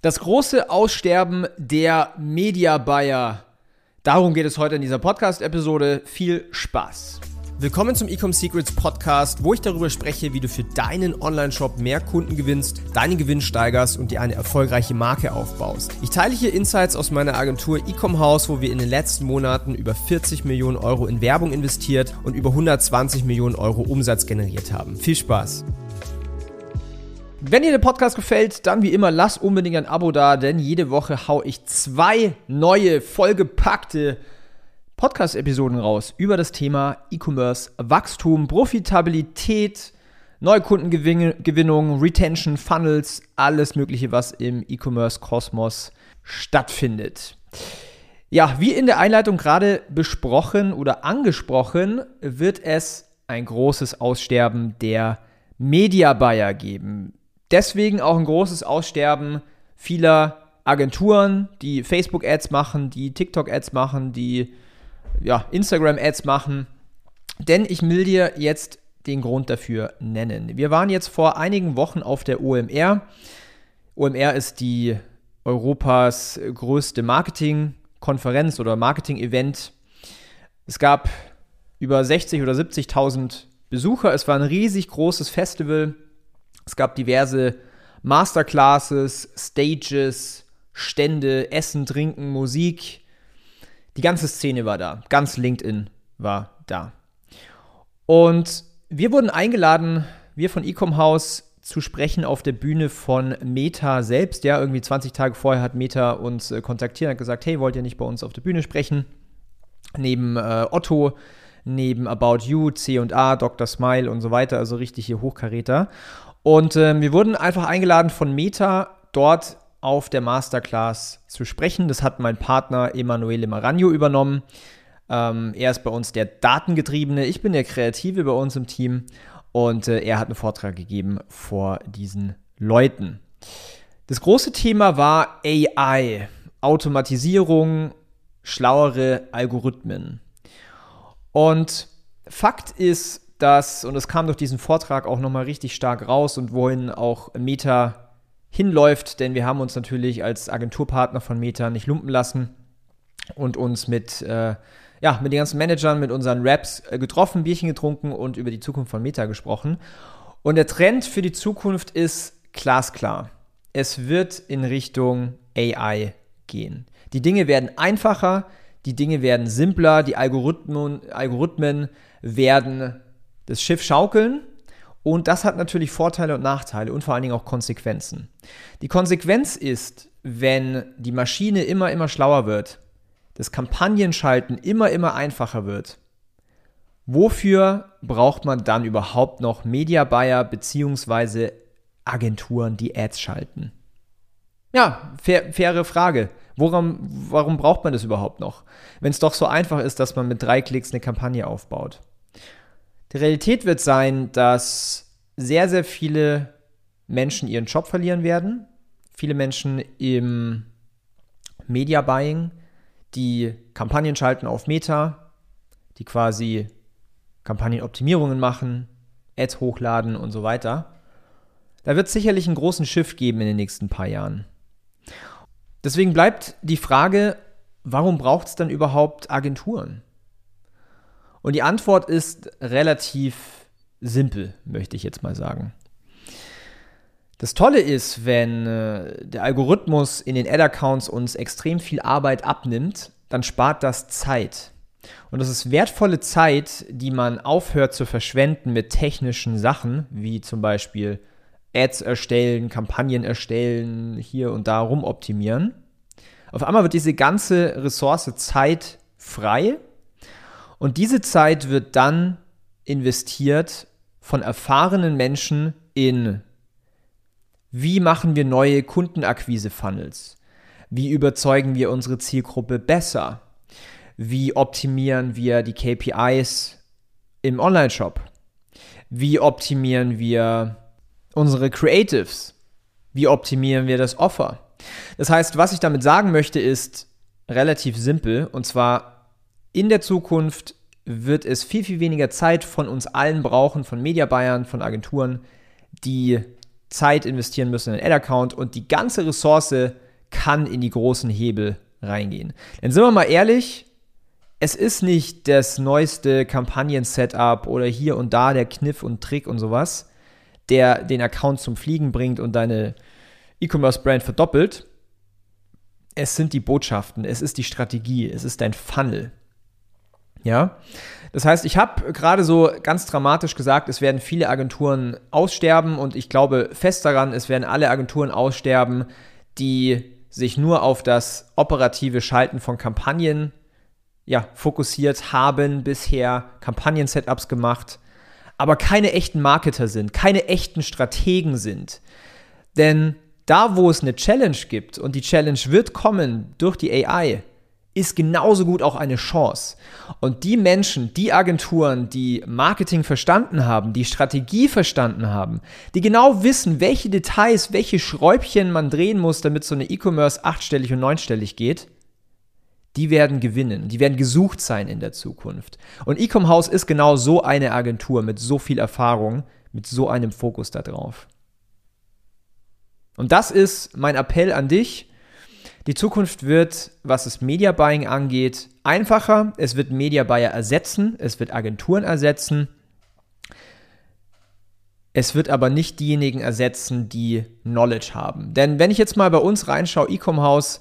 Das große Aussterben der Media Buyer. Darum geht es heute in dieser Podcast-Episode. Viel Spaß. Willkommen zum Ecom Secrets Podcast, wo ich darüber spreche, wie du für deinen Online-Shop mehr Kunden gewinnst, deinen Gewinn steigerst und dir eine erfolgreiche Marke aufbaust. Ich teile hier Insights aus meiner Agentur Ecom House, wo wir in den letzten Monaten über 40 Millionen Euro in Werbung investiert und über 120 Millionen Euro Umsatz generiert haben. Viel Spaß! Wenn dir der Podcast gefällt, dann wie immer lass unbedingt ein Abo da, denn jede Woche hau ich zwei neue, vollgepackte Podcast-Episoden raus über das Thema E-Commerce, Wachstum, Profitabilität, Neukundengewinnung, Retention, Funnels, alles Mögliche, was im E-Commerce-Kosmos stattfindet. Ja, wie in der Einleitung gerade besprochen oder angesprochen, wird es ein großes Aussterben der Media Buyer geben. Deswegen auch ein großes Aussterben vieler Agenturen, die Facebook-Ads machen, die TikTok-Ads machen, die ja, Instagram-Ads machen. Denn ich will dir jetzt den Grund dafür nennen. Wir waren jetzt vor einigen Wochen auf der OMR. OMR ist die Europas größte Marketing-Konferenz oder Marketing-Event. Es gab über 60 oder 70.000 Besucher. Es war ein riesig großes Festival. Es gab diverse Masterclasses, Stages, Stände, Essen, Trinken, Musik. Die ganze Szene war da. Ganz LinkedIn war da. Und wir wurden eingeladen, wir von Ecom House, zu sprechen auf der Bühne von Meta selbst. Ja, irgendwie 20 Tage vorher hat Meta uns äh, kontaktiert und gesagt, hey, wollt ihr nicht bei uns auf der Bühne sprechen? Neben äh, Otto, neben About You, C&A, Dr. Smile und so weiter, also richtig hier Hochkaräter. Und äh, wir wurden einfach eingeladen von Meta, dort auf der Masterclass zu sprechen. Das hat mein Partner Emanuele Maragno übernommen. Ähm, er ist bei uns der Datengetriebene, ich bin der Kreative bei uns im Team und äh, er hat einen Vortrag gegeben vor diesen Leuten. Das große Thema war AI, Automatisierung, schlauere Algorithmen. Und Fakt ist, dass, und das kam durch diesen Vortrag auch nochmal richtig stark raus und wohin auch Meta hinläuft, denn wir haben uns natürlich als Agenturpartner von Meta nicht lumpen lassen und uns mit, äh, ja, mit den ganzen Managern, mit unseren Raps äh, getroffen, Bierchen getrunken und über die Zukunft von Meta gesprochen. Und der Trend für die Zukunft ist glasklar. Es wird in Richtung AI gehen. Die Dinge werden einfacher, die Dinge werden simpler, die Algorithmen, Algorithmen werden das Schiff schaukeln. Und das hat natürlich Vorteile und Nachteile und vor allen Dingen auch Konsequenzen. Die Konsequenz ist, wenn die Maschine immer, immer schlauer wird, das Kampagnenschalten immer, immer einfacher wird, wofür braucht man dann überhaupt noch Media Buyer bzw. Agenturen, die Ads schalten? Ja, fair, faire Frage. Worum, warum braucht man das überhaupt noch? Wenn es doch so einfach ist, dass man mit drei Klicks eine Kampagne aufbaut. Die Realität wird sein, dass sehr, sehr viele Menschen ihren Job verlieren werden. Viele Menschen im Media Buying, die Kampagnen schalten auf Meta, die quasi Kampagnenoptimierungen machen, Ads hochladen und so weiter. Da wird es sicherlich einen großen Shift geben in den nächsten paar Jahren. Deswegen bleibt die Frage, warum braucht es dann überhaupt Agenturen? Und die Antwort ist relativ simpel, möchte ich jetzt mal sagen. Das Tolle ist, wenn äh, der Algorithmus in den Ad-Accounts uns extrem viel Arbeit abnimmt, dann spart das Zeit. Und das ist wertvolle Zeit, die man aufhört zu verschwenden mit technischen Sachen, wie zum Beispiel Ads erstellen, Kampagnen erstellen, hier und da rumoptimieren. Auf einmal wird diese ganze Ressource Zeit frei und diese Zeit wird dann investiert von erfahrenen Menschen in, wie machen wir neue Kundenakquise-Funnels? Wie überzeugen wir unsere Zielgruppe besser? Wie optimieren wir die KPIs im Online-Shop? Wie optimieren wir unsere Creatives? Wie optimieren wir das Offer? Das heißt, was ich damit sagen möchte, ist relativ simpel. Und zwar in der Zukunft wird es viel, viel weniger Zeit von uns allen brauchen, von Media Buyern, von Agenturen, die Zeit investieren müssen in einen Ad-Account und die ganze Ressource kann in die großen Hebel reingehen. Denn sind wir mal ehrlich, es ist nicht das neueste Kampagnen-Setup oder hier und da der Kniff und Trick und sowas, der den Account zum Fliegen bringt und deine E-Commerce-Brand verdoppelt. Es sind die Botschaften, es ist die Strategie, es ist dein Funnel. Ja, das heißt, ich habe gerade so ganz dramatisch gesagt, es werden viele Agenturen aussterben und ich glaube fest daran, es werden alle Agenturen aussterben, die sich nur auf das operative Schalten von Kampagnen ja, fokussiert haben, bisher Kampagnen-Setups gemacht, aber keine echten Marketer sind, keine echten Strategen sind. Denn da, wo es eine Challenge gibt und die Challenge wird kommen durch die AI, ist genauso gut auch eine Chance. Und die Menschen, die Agenturen, die Marketing verstanden haben, die Strategie verstanden haben, die genau wissen, welche Details, welche Schräubchen man drehen muss, damit so eine E-Commerce achtstellig und neunstellig geht, die werden gewinnen, die werden gesucht sein in der Zukunft. Und Ecom House ist genau so eine Agentur mit so viel Erfahrung, mit so einem Fokus darauf. Und das ist mein Appell an dich. Die Zukunft wird, was das Media Buying angeht, einfacher. Es wird Media Buyer ersetzen, es wird Agenturen ersetzen. Es wird aber nicht diejenigen ersetzen, die Knowledge haben. Denn wenn ich jetzt mal bei uns reinschaue, Ecom House,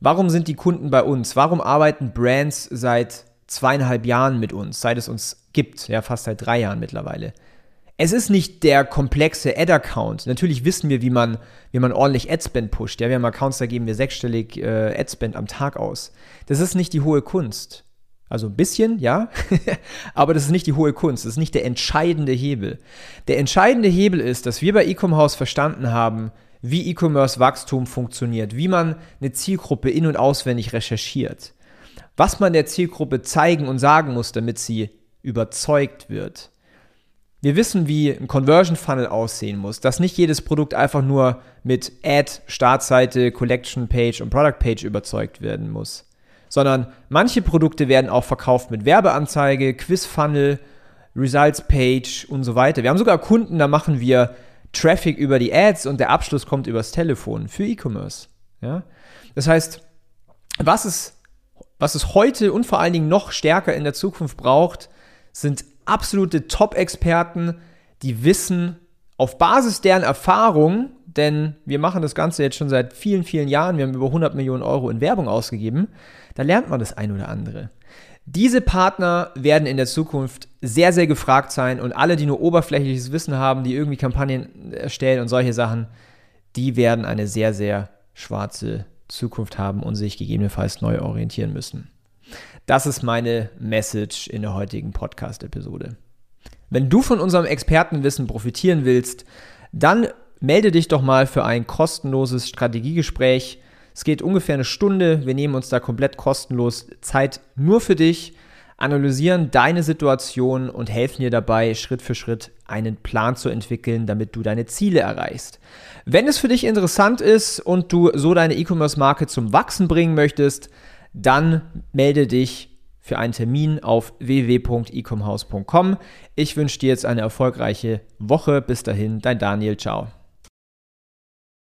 warum sind die Kunden bei uns? Warum arbeiten Brands seit zweieinhalb Jahren mit uns, seit es uns gibt? Ja, fast seit drei Jahren mittlerweile. Es ist nicht der komplexe Ad-Account. Natürlich wissen wir, wie man, wie man ordentlich Adspend pusht. Ja, wir haben Accounts, da geben wir sechsstellig äh, Adspend am Tag aus. Das ist nicht die hohe Kunst. Also ein bisschen, ja, aber das ist nicht die hohe Kunst, das ist nicht der entscheidende Hebel. Der entscheidende Hebel ist, dass wir bei Ecom House verstanden haben, wie E-Commerce-Wachstum funktioniert, wie man eine Zielgruppe in- und auswendig recherchiert, was man der Zielgruppe zeigen und sagen muss, damit sie überzeugt wird. Wir wissen, wie ein Conversion Funnel aussehen muss, dass nicht jedes Produkt einfach nur mit Ad, Startseite, Collection Page und Product Page überzeugt werden muss, sondern manche Produkte werden auch verkauft mit Werbeanzeige, Quiz Funnel, Results Page und so weiter. Wir haben sogar Kunden, da machen wir Traffic über die Ads und der Abschluss kommt übers Telefon für E-Commerce. Ja? Das heißt, was es, was es heute und vor allen Dingen noch stärker in der Zukunft braucht, sind absolute Top-Experten, die wissen auf Basis deren Erfahrung, denn wir machen das Ganze jetzt schon seit vielen, vielen Jahren, wir haben über 100 Millionen Euro in Werbung ausgegeben, da lernt man das ein oder andere. Diese Partner werden in der Zukunft sehr, sehr gefragt sein und alle, die nur oberflächliches Wissen haben, die irgendwie Kampagnen erstellen und solche Sachen, die werden eine sehr, sehr schwarze Zukunft haben und sich gegebenenfalls neu orientieren müssen. Das ist meine Message in der heutigen Podcast-Episode. Wenn du von unserem Expertenwissen profitieren willst, dann melde dich doch mal für ein kostenloses Strategiegespräch. Es geht ungefähr eine Stunde. Wir nehmen uns da komplett kostenlos Zeit nur für dich, analysieren deine Situation und helfen dir dabei, Schritt für Schritt einen Plan zu entwickeln, damit du deine Ziele erreichst. Wenn es für dich interessant ist und du so deine E-Commerce-Marke zum Wachsen bringen möchtest, dann melde dich für einen Termin auf www.ecomhouse.com. Ich wünsche dir jetzt eine erfolgreiche Woche. Bis dahin, dein Daniel. Ciao.